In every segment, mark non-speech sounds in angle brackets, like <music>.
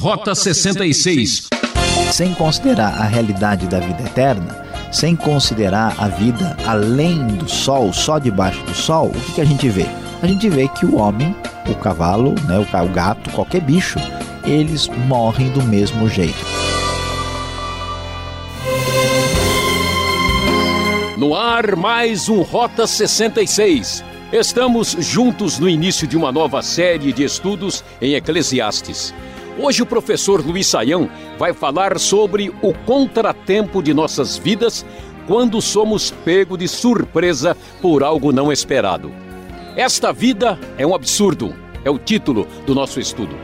Rota 66. Sem considerar a realidade da vida eterna, sem considerar a vida além do sol, só debaixo do sol, o que, que a gente vê? A gente vê que o homem, o cavalo, né, o gato, qualquer bicho, eles morrem do mesmo jeito. No ar, mais um Rota 66. Estamos juntos no início de uma nova série de estudos em Eclesiastes. Hoje o professor Luiz Saião vai falar sobre o contratempo de nossas vidas quando somos pego de surpresa por algo não esperado. Esta vida é um absurdo, é o título do nosso estudo.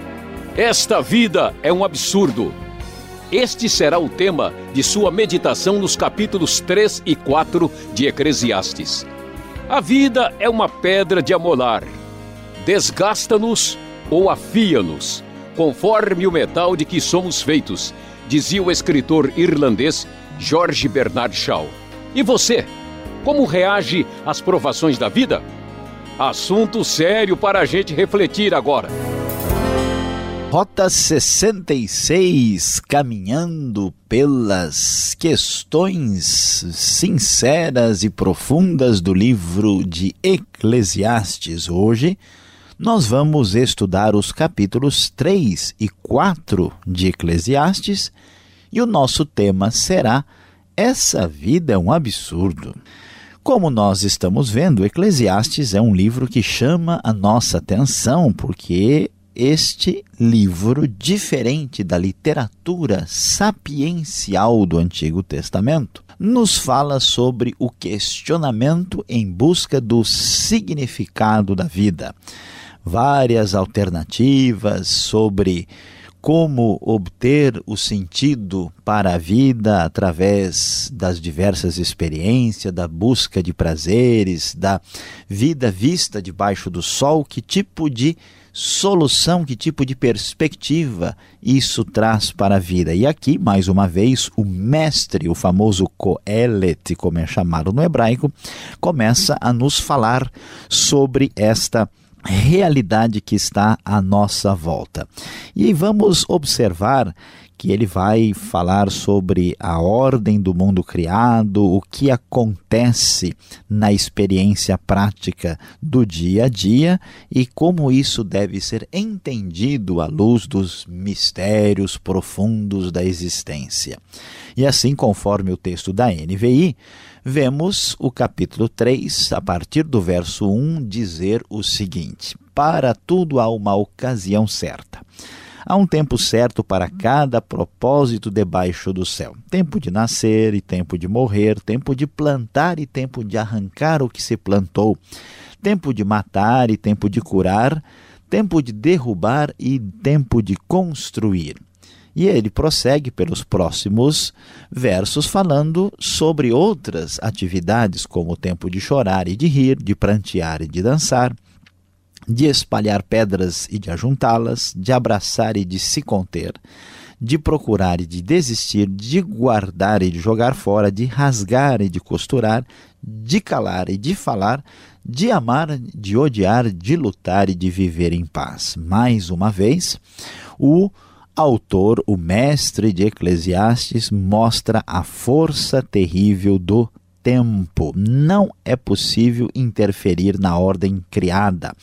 Esta vida é um absurdo. Este será o tema de sua meditação nos capítulos 3 e 4 de Eclesiastes. A vida é uma pedra de amolar. Desgasta-nos ou afia-nos, conforme o metal de que somos feitos, dizia o escritor irlandês George Bernard Shaw. E você? Como reage às provações da vida? Assunto sério para a gente refletir agora. Rota 66, caminhando pelas questões sinceras e profundas do livro de Eclesiastes. Hoje nós vamos estudar os capítulos 3 e 4 de Eclesiastes e o nosso tema será Essa vida é um absurdo. Como nós estamos vendo, Eclesiastes é um livro que chama a nossa atenção porque este livro, diferente da literatura sapiencial do Antigo Testamento, nos fala sobre o questionamento em busca do significado da vida. Várias alternativas sobre como obter o sentido para a vida através das diversas experiências, da busca de prazeres, da vida vista debaixo do sol, que tipo de solução, que tipo de perspectiva isso traz para a vida. E aqui, mais uma vez, o mestre, o famoso Coelet, como é chamado no hebraico, começa a nos falar sobre esta realidade que está à nossa volta. E vamos observar que ele vai falar sobre a ordem do mundo criado, o que acontece na experiência prática do dia a dia e como isso deve ser entendido à luz dos mistérios profundos da existência. E assim, conforme o texto da NVI, vemos o capítulo 3, a partir do verso 1, dizer o seguinte: Para tudo há uma ocasião certa. Há um tempo certo para cada propósito debaixo do céu: tempo de nascer e tempo de morrer, tempo de plantar e tempo de arrancar o que se plantou, tempo de matar e tempo de curar, tempo de derrubar e tempo de construir. E ele prossegue pelos próximos versos falando sobre outras atividades, como o tempo de chorar e de rir, de prantear e de dançar, de espalhar pedras e de ajuntá-las, de abraçar e de se conter, de procurar e de desistir, de guardar e de jogar fora, de rasgar e de costurar, de calar e de falar, de amar, de odiar, de lutar e de viver em paz. Mais uma vez, o autor, o mestre de Eclesiastes, mostra a força terrível do tempo. Não é possível interferir na ordem criada.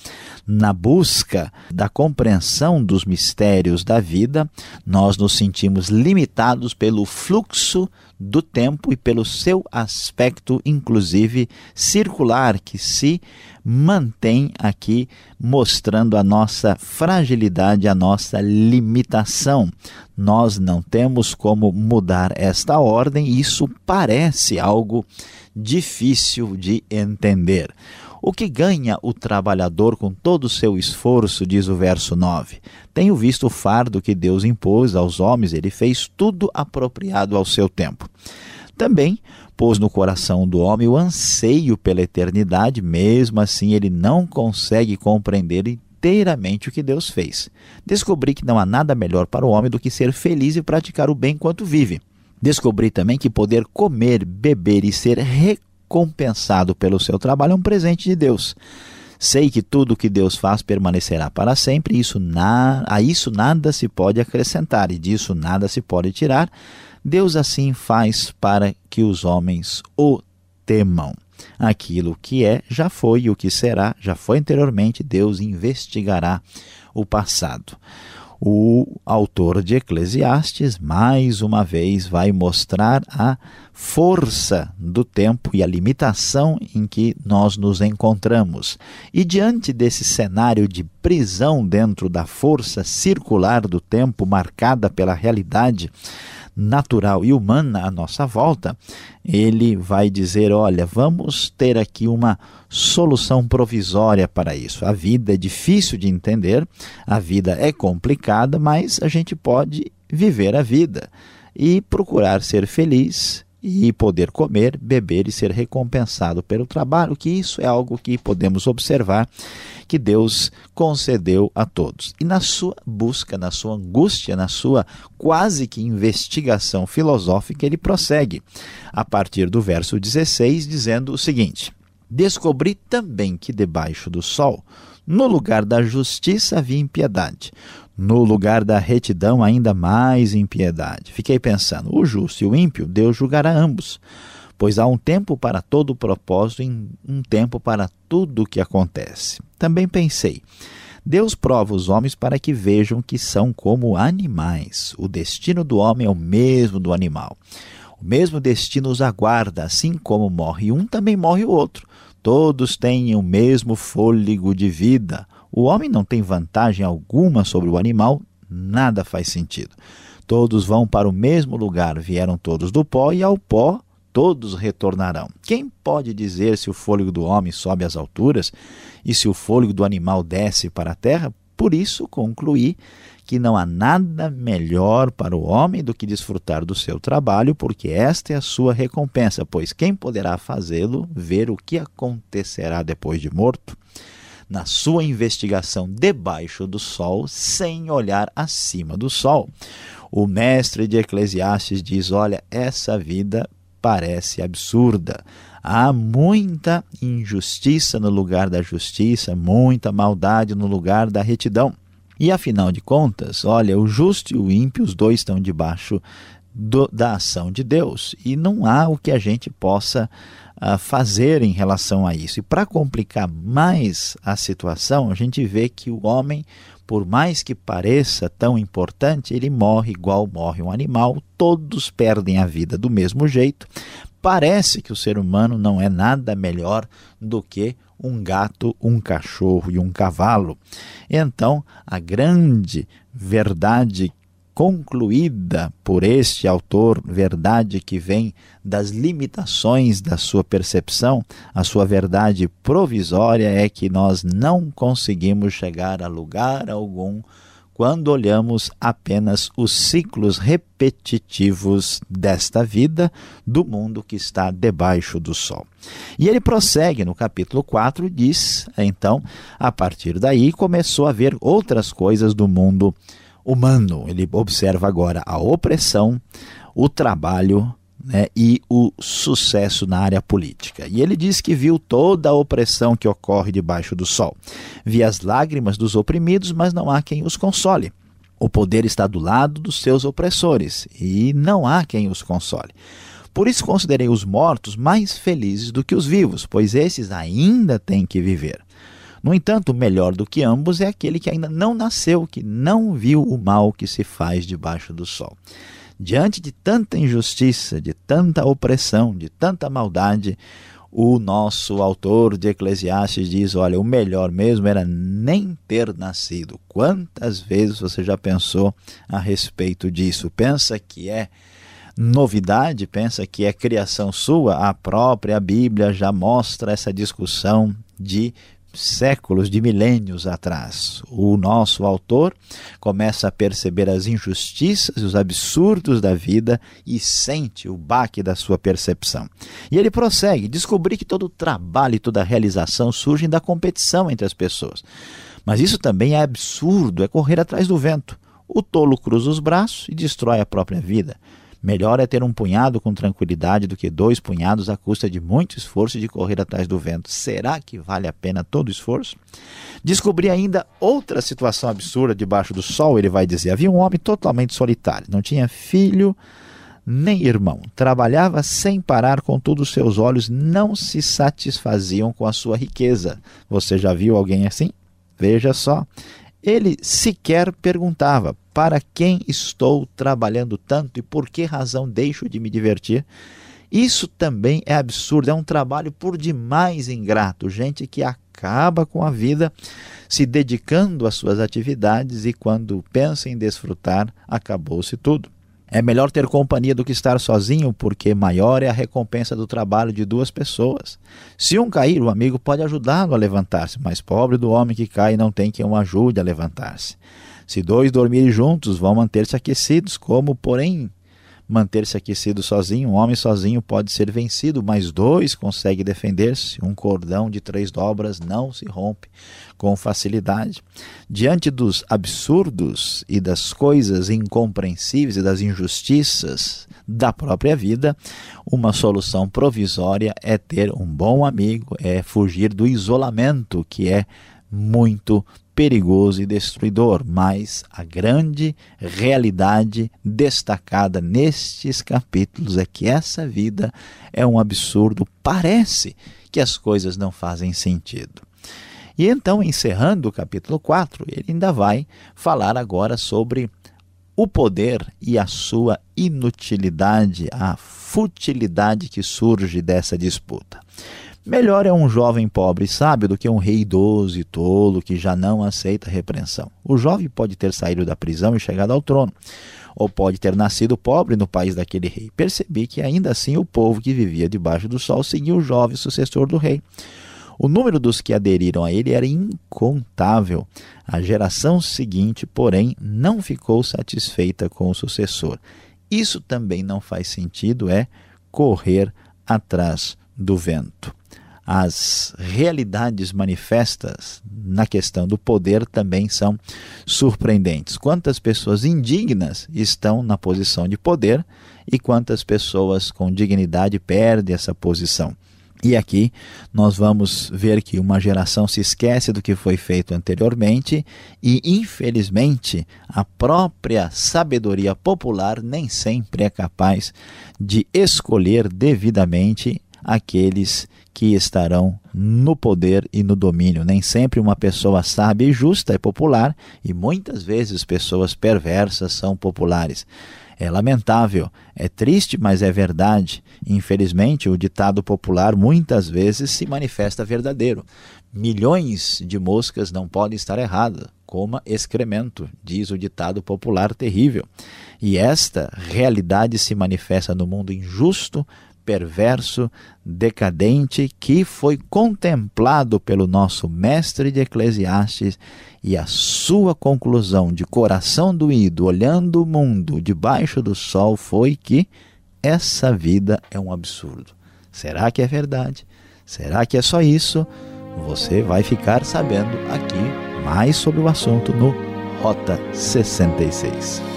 Na busca da compreensão dos mistérios da vida, nós nos sentimos limitados pelo fluxo do tempo e pelo seu aspecto, inclusive circular, que se mantém aqui mostrando a nossa fragilidade, a nossa limitação. Nós não temos como mudar esta ordem, e isso parece algo difícil de entender. O que ganha o trabalhador com todo o seu esforço, diz o verso 9. Tenho visto o fardo que Deus impôs aos homens, ele fez tudo apropriado ao seu tempo. Também pôs no coração do homem o anseio pela eternidade, mesmo assim ele não consegue compreender inteiramente o que Deus fez. Descobri que não há nada melhor para o homem do que ser feliz e praticar o bem enquanto vive. Descobri também que poder comer, beber e ser recompensado pelo seu trabalho é um presente de Deus. Sei que tudo que Deus faz permanecerá para sempre, isso na, a isso nada se pode acrescentar e disso nada se pode tirar. Deus assim faz para que os homens o temam. Aquilo que é, já foi, e o que será, já foi anteriormente, Deus investigará o passado. O autor de Eclesiastes, mais uma vez, vai mostrar a força do tempo e a limitação em que nós nos encontramos. E diante desse cenário de prisão dentro da força circular do tempo, marcada pela realidade natural e humana à nossa volta, ele vai dizer: olha, vamos ter aqui uma solução provisória para isso. A vida é difícil de entender, a vida é complicada, mas a gente pode viver a vida e procurar ser feliz e poder comer, beber e ser recompensado pelo trabalho, que isso é algo que podemos observar que Deus concedeu a todos. E na sua busca, na sua angústia, na sua quase que investigação filosófica, ele prossegue a partir do verso 16, dizendo o seguinte: Descobri também que debaixo do sol, no lugar da justiça havia impiedade, no lugar da retidão, ainda mais impiedade. Fiquei pensando: o justo e o ímpio, Deus julgará ambos, pois há um tempo para todo o propósito e um tempo para tudo o que acontece. Também pensei. Deus prova os homens para que vejam que são como animais. O destino do homem é o mesmo do animal. O mesmo destino os aguarda, assim como morre um, também morre o outro. Todos têm o mesmo fôlego de vida. O homem não tem vantagem alguma sobre o animal, nada faz sentido. Todos vão para o mesmo lugar, vieram todos do pó e ao pó todos retornarão. Quem pode dizer se o fôlego do homem sobe às alturas e se o fôlego do animal desce para a terra? Por isso concluí que não há nada melhor para o homem do que desfrutar do seu trabalho, porque esta é a sua recompensa, pois quem poderá fazê-lo ver o que acontecerá depois de morto? Na sua investigação debaixo do sol, sem olhar acima do sol. O mestre de Eclesiastes diz: Olha, essa vida parece absurda. Há muita injustiça no lugar da justiça, muita maldade no lugar da retidão. E afinal de contas, olha, o justo e o ímpio, os dois estão debaixo do, da ação de Deus. E não há o que a gente possa uh, fazer em relação a isso. E para complicar mais a situação, a gente vê que o homem, por mais que pareça tão importante, ele morre igual morre um animal, todos perdem a vida do mesmo jeito. Parece que o ser humano não é nada melhor do que um gato, um cachorro e um cavalo. Então, a grande verdade concluída por este autor, verdade que vem das limitações da sua percepção, a sua verdade provisória é que nós não conseguimos chegar a lugar algum quando olhamos apenas os ciclos repetitivos desta vida, do mundo que está debaixo do sol. E ele prossegue no capítulo 4, diz, então, a partir daí começou a ver outras coisas do mundo humano. Ele observa agora a opressão, o trabalho né, e o sucesso na área política. E ele diz que viu toda a opressão que ocorre debaixo do sol. Vi as lágrimas dos oprimidos, mas não há quem os console. O poder está do lado dos seus opressores e não há quem os console. Por isso considerei os mortos mais felizes do que os vivos, pois esses ainda têm que viver. No entanto, melhor do que ambos é aquele que ainda não nasceu, que não viu o mal que se faz debaixo do sol. Diante de tanta injustiça, de tanta opressão, de tanta maldade, o nosso autor de Eclesiastes diz: olha, o melhor mesmo era nem ter nascido. Quantas vezes você já pensou a respeito disso? Pensa que é novidade, pensa que é criação sua? A própria Bíblia já mostra essa discussão de séculos, de milênios atrás. O nosso autor começa a perceber as injustiças e os absurdos da vida e sente o baque da sua percepção. E ele prossegue: descobri que todo o trabalho e toda a realização surgem da competição entre as pessoas. Mas isso também é absurdo, é correr atrás do vento. O tolo cruza os braços e destrói a própria vida. Melhor é ter um punhado com tranquilidade do que dois punhados à custa de muito esforço de correr atrás do vento. Será que vale a pena todo o esforço? Descobri ainda outra situação absurda debaixo do sol, ele vai dizer. Havia um homem totalmente solitário, não tinha filho nem irmão. Trabalhava sem parar, contudo, seus olhos não se satisfaziam com a sua riqueza. Você já viu alguém assim? Veja só. Ele sequer perguntava: para quem estou trabalhando tanto e por que razão deixo de me divertir? Isso também é absurdo, é um trabalho por demais ingrato. Gente que acaba com a vida se dedicando às suas atividades e quando pensa em desfrutar, acabou-se tudo. É melhor ter companhia do que estar sozinho, porque maior é a recompensa do trabalho de duas pessoas. Se um cair, o amigo pode ajudá-lo a levantar-se, mas pobre do homem que cai não tem quem o ajude a levantar-se. Se dois dormirem juntos, vão manter-se aquecidos, como, porém, manter-se aquecido sozinho. Um homem sozinho pode ser vencido, mas dois conseguem defender-se. Um cordão de três dobras não se rompe com facilidade. Diante dos absurdos e das coisas incompreensíveis e das injustiças da própria vida, uma solução provisória é ter um bom amigo, é fugir do isolamento que é muito perigoso e destruidor, mas a grande realidade destacada nestes capítulos é que essa vida é um absurdo, parece que as coisas não fazem sentido. E então, encerrando o capítulo 4, ele ainda vai falar agora sobre o poder e a sua inutilidade, a futilidade que surge dessa disputa. Melhor é um jovem pobre e sábio do que um rei idoso e tolo que já não aceita repreensão. O jovem pode ter saído da prisão e chegado ao trono, ou pode ter nascido pobre no país daquele rei. Percebi que ainda assim o povo que vivia debaixo do sol seguia o jovem sucessor do rei. O número dos que aderiram a ele era incontável. A geração seguinte, porém, não ficou satisfeita com o sucessor. Isso também não faz sentido, é correr atrás do vento as realidades manifestas na questão do poder também são surpreendentes. Quantas pessoas indignas estão na posição de poder e quantas pessoas com dignidade perdem essa posição. E aqui nós vamos ver que uma geração se esquece do que foi feito anteriormente e, infelizmente, a própria sabedoria popular nem sempre é capaz de escolher devidamente aqueles que estarão no poder e no domínio. Nem sempre uma pessoa sábia e justa é popular e muitas vezes pessoas perversas são populares. É lamentável, é triste, mas é verdade. Infelizmente, o ditado popular muitas vezes se manifesta verdadeiro. Milhões de moscas não podem estar erradas, coma excremento, diz o ditado popular terrível. E esta realidade se manifesta no mundo injusto, perverso, decadente que foi contemplado pelo nosso mestre de Eclesiastes e a sua conclusão de coração doído, olhando o mundo debaixo do sol, foi que essa vida é um absurdo. Será que é verdade? Será que é só isso? Você vai ficar sabendo aqui mais sobre o assunto no Rota 66.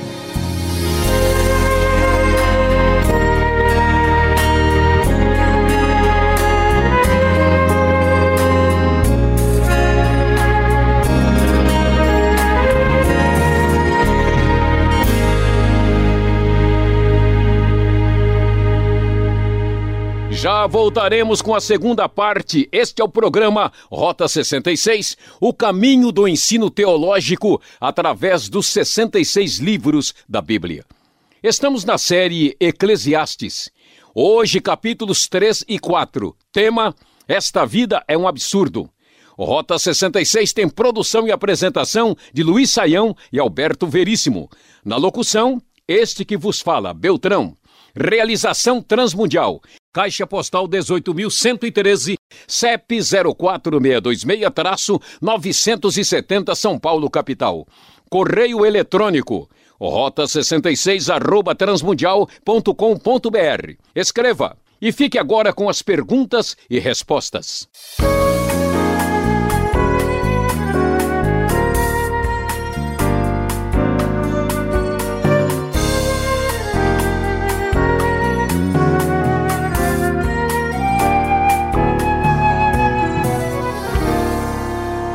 Já voltaremos com a segunda parte. Este é o programa Rota 66, o caminho do ensino teológico através dos 66 livros da Bíblia. Estamos na série Eclesiastes. Hoje, capítulos 3 e 4. Tema: Esta vida é um absurdo. Rota 66 tem produção e apresentação de Luiz Saião e Alberto Veríssimo. Na locução, este que vos fala, Beltrão. Realização Transmundial. Caixa Postal 18.113, CEP 04626-970 São Paulo, capital. Correio eletrônico rota 66 arroba transmundial.com.br. Escreva e fique agora com as perguntas e respostas.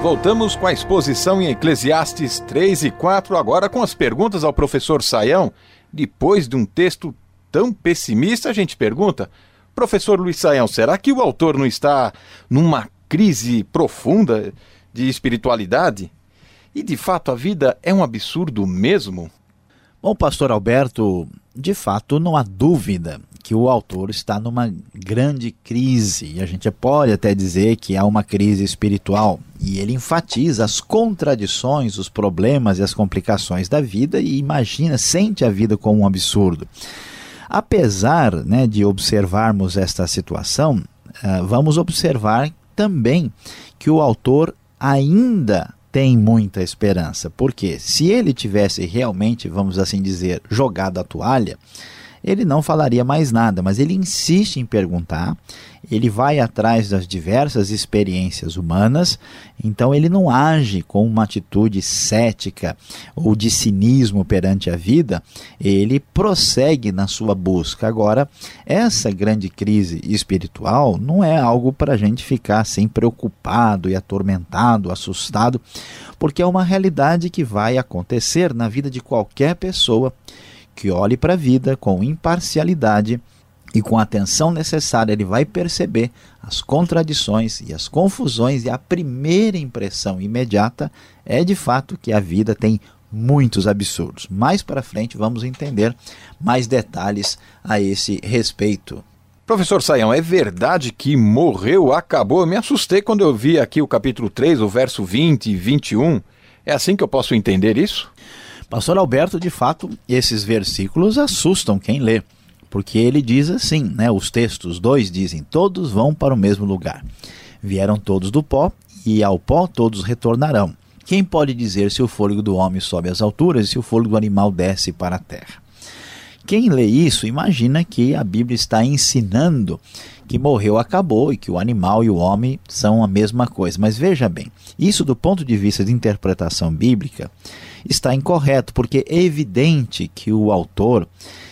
Voltamos com a exposição em Eclesiastes 3 e 4, agora com as perguntas ao professor Saião. Depois de um texto tão pessimista, a gente pergunta: Professor Luiz Saião, será que o autor não está numa crise profunda de espiritualidade? E de fato a vida é um absurdo mesmo? Bom, pastor Alberto, de fato não há dúvida que o autor está numa grande crise, e a gente pode até dizer que há uma crise espiritual, e ele enfatiza as contradições, os problemas e as complicações da vida e imagina, sente a vida como um absurdo. Apesar né, de observarmos esta situação, uh, vamos observar também que o autor ainda tem muita esperança, porque se ele tivesse realmente, vamos assim dizer, jogado a toalha, ele não falaria mais nada, mas ele insiste em perguntar, ele vai atrás das diversas experiências humanas, então ele não age com uma atitude cética ou de cinismo perante a vida, ele prossegue na sua busca. Agora, essa grande crise espiritual não é algo para a gente ficar assim preocupado e atormentado, assustado, porque é uma realidade que vai acontecer na vida de qualquer pessoa que olhe para a vida com imparcialidade e com a atenção necessária, ele vai perceber as contradições e as confusões, e a primeira impressão imediata é de fato que a vida tem muitos absurdos. Mais para frente vamos entender mais detalhes a esse respeito. Professor Saião, é verdade que morreu, acabou? Eu me assustei quando eu vi aqui o capítulo 3, o verso 20 e 21. É assim que eu posso entender isso? Pastor Alberto, de fato, esses versículos assustam quem lê, porque ele diz assim, né? Os textos dois dizem: todos vão para o mesmo lugar. Vieram todos do pó e ao pó todos retornarão. Quem pode dizer se o fôlego do homem sobe às alturas e se o fôlego do animal desce para a terra? Quem lê isso imagina que a Bíblia está ensinando que morreu, acabou e que o animal e o homem são a mesma coisa. Mas veja bem, isso do ponto de vista de interpretação bíblica está incorreto, porque é evidente que o autor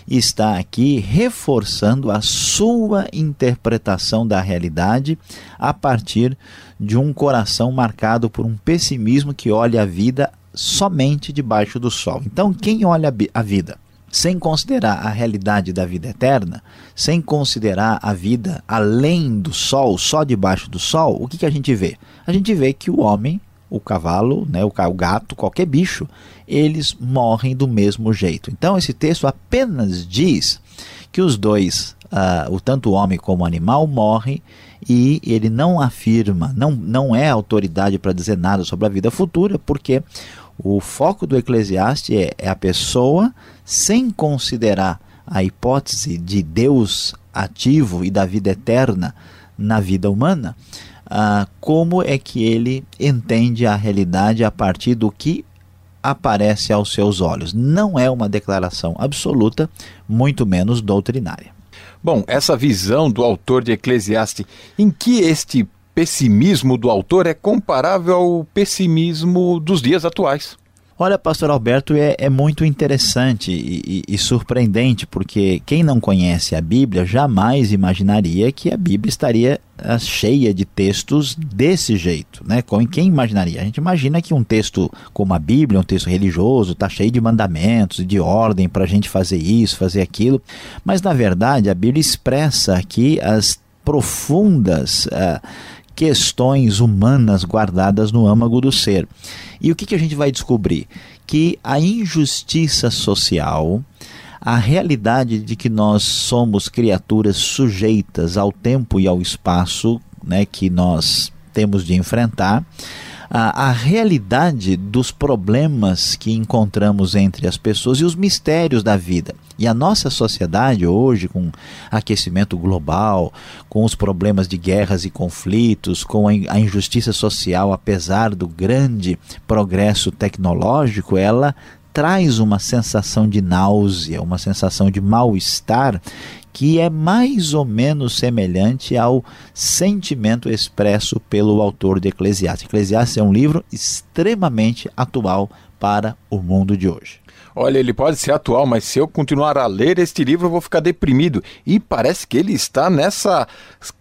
está aqui reforçando a sua interpretação da realidade a partir de um coração marcado por um pessimismo que olha a vida somente debaixo do sol. Então, quem olha a vida sem considerar a realidade da vida eterna, sem considerar a vida além do sol, só debaixo do sol, o que, que a gente vê? A gente vê que o homem, o cavalo, né, o gato, qualquer bicho, eles morrem do mesmo jeito. Então esse texto apenas diz que os dois, uh, o tanto o homem como o animal, morrem e ele não afirma, não, não é autoridade para dizer nada sobre a vida futura, porque o foco do Eclesiastes é, é a pessoa sem considerar a hipótese de Deus ativo e da vida eterna na vida humana, ah, como é que ele entende a realidade a partir do que aparece aos seus olhos. Não é uma declaração absoluta, muito menos doutrinária. Bom, essa visão do autor de Eclesiastes, em que este pessimismo do autor é comparável ao pessimismo dos dias atuais. Olha, pastor Alberto, é, é muito interessante e, e, e, surpreendente, porque quem não conhece a Bíblia jamais imaginaria que a Bíblia estaria ah, cheia de textos desse jeito, né? Quem imaginaria? A gente imagina que um texto como a Bíblia, um texto religioso, está cheio de mandamentos de ordem para a gente fazer isso, fazer aquilo, mas na verdade a Bíblia expressa aqui as profundas uh, questões humanas guardadas no âmago do ser. E o que, que a gente vai descobrir? Que a injustiça social, a realidade de que nós somos criaturas sujeitas ao tempo e ao espaço né, que nós temos de enfrentar, a, a realidade dos problemas que encontramos entre as pessoas e os mistérios da vida. E a nossa sociedade hoje, com aquecimento global, com os problemas de guerras e conflitos, com a injustiça social, apesar do grande progresso tecnológico, ela traz uma sensação de náusea, uma sensação de mal-estar que é mais ou menos semelhante ao sentimento expresso pelo autor de Eclesiastes. Eclesiastes é um livro extremamente atual para o mundo de hoje. Olha, ele pode ser atual, mas se eu continuar a ler este livro, eu vou ficar deprimido. E parece que ele está nessa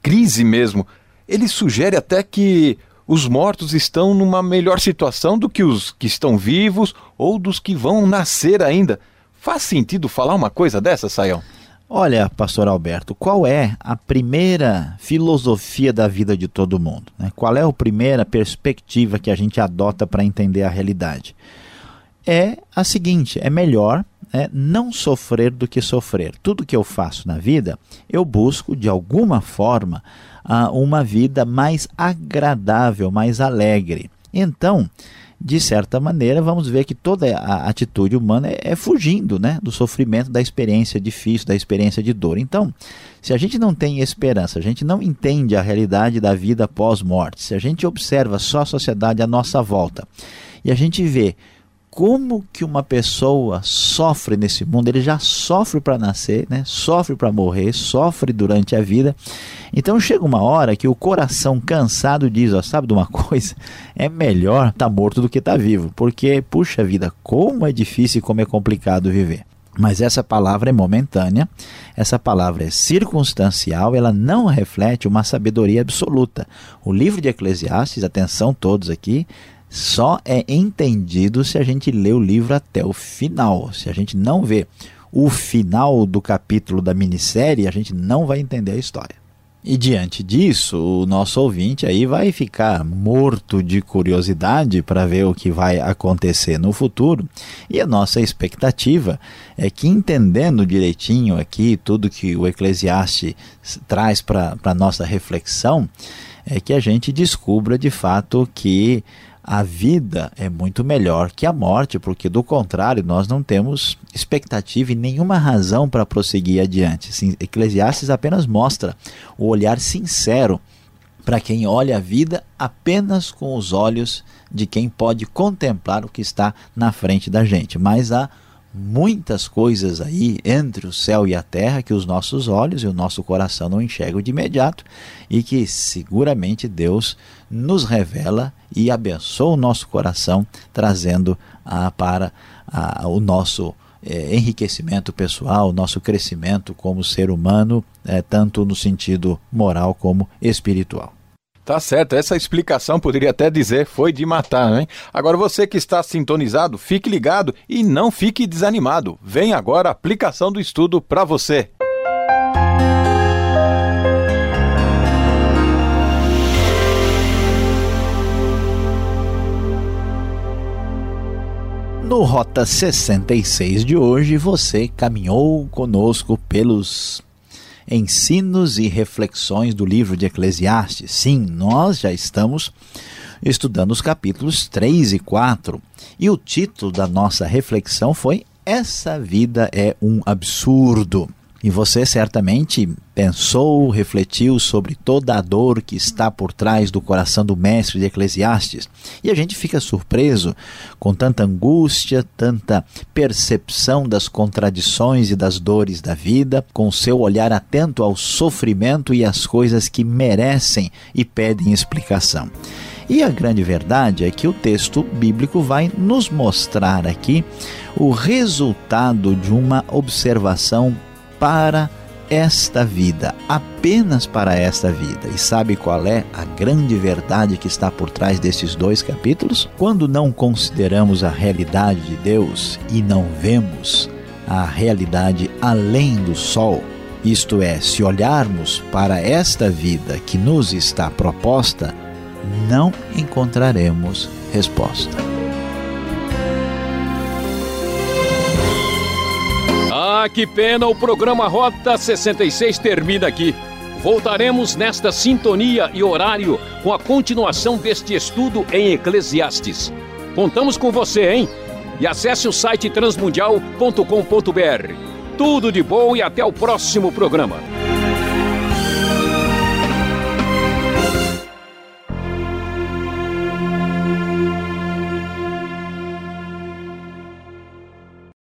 crise mesmo. Ele sugere até que os mortos estão numa melhor situação do que os que estão vivos ou dos que vão nascer ainda. Faz sentido falar uma coisa dessa, Saião? Olha, pastor Alberto, qual é a primeira filosofia da vida de todo mundo? Né? Qual é a primeira perspectiva que a gente adota para entender a realidade? É a seguinte: é melhor é, não sofrer do que sofrer. Tudo que eu faço na vida, eu busco de alguma forma uma vida mais agradável, mais alegre. Então, de certa maneira, vamos ver que toda a atitude humana é, é, fugindo né, do sofrimento, da experiência difícil, da experiência de dor. Então, se a gente não tem esperança, a gente não entende a realidade da vida pós-morte, se a gente observa só a sociedade à nossa volta e a gente vê como que uma pessoa sofre nesse mundo, ele já sofre para nascer, né? sofre para morrer, sofre durante a vida. Então chega uma hora que o coração cansado diz, ó, sabe de uma <laughs> coisa? É melhor estar tá morto do que estar tá vivo, porque puxa vida, como é difícil e como é complicado viver. Mas essa palavra é momentânea, essa palavra é circunstancial, ela não reflete uma sabedoria absoluta. O livro de Eclesiastes, atenção todos aqui, só é entendido se a gente lê o livro até o final. Se a gente não vê o final do capítulo da minissérie, a gente não vai entender a história. E diante disso, o nosso ouvinte aí vai ficar morto de curiosidade para ver o que vai acontecer no futuro. E a nossa expectativa é que, entendendo direitinho aqui tudo que o Eclesiastes traz para a nossa reflexão, é que a gente descubra de fato que a vida é muito melhor que a morte, porque do contrário, nós não temos expectativa e nenhuma razão para prosseguir adiante. Eclesiastes apenas mostra o olhar sincero para quem olha a vida apenas com os olhos de quem pode contemplar o que está na frente da gente. Mas há muitas coisas aí entre o céu e a terra que os nossos olhos e o nosso coração não enxergam de imediato e que seguramente Deus nos revela e abençoa o nosso coração, trazendo a, para a, o nosso é, enriquecimento pessoal, o nosso crescimento como ser humano, é, tanto no sentido moral como espiritual. Tá certo, essa explicação poderia até dizer foi de matar, hein? Agora você que está sintonizado, fique ligado e não fique desanimado. Vem agora a aplicação do estudo para você. No Rota 66 de hoje, você caminhou conosco pelos ensinos e reflexões do livro de Eclesiastes. Sim, nós já estamos estudando os capítulos 3 e 4 e o título da nossa reflexão foi Essa Vida é um Absurdo. E você certamente pensou, refletiu sobre toda a dor que está por trás do coração do mestre de Eclesiastes. E a gente fica surpreso com tanta angústia, tanta percepção das contradições e das dores da vida, com seu olhar atento ao sofrimento e às coisas que merecem e pedem explicação. E a grande verdade é que o texto bíblico vai nos mostrar aqui o resultado de uma observação para esta vida, apenas para esta vida. E sabe qual é a grande verdade que está por trás desses dois capítulos? Quando não consideramos a realidade de Deus e não vemos a realidade além do sol, isto é, se olharmos para esta vida que nos está proposta, não encontraremos resposta. Que pena, o programa Rota 66 termina aqui. Voltaremos nesta sintonia e horário com a continuação deste estudo em Eclesiastes. Contamos com você, hein? E acesse o site transmundial.com.br. Tudo de bom e até o próximo programa.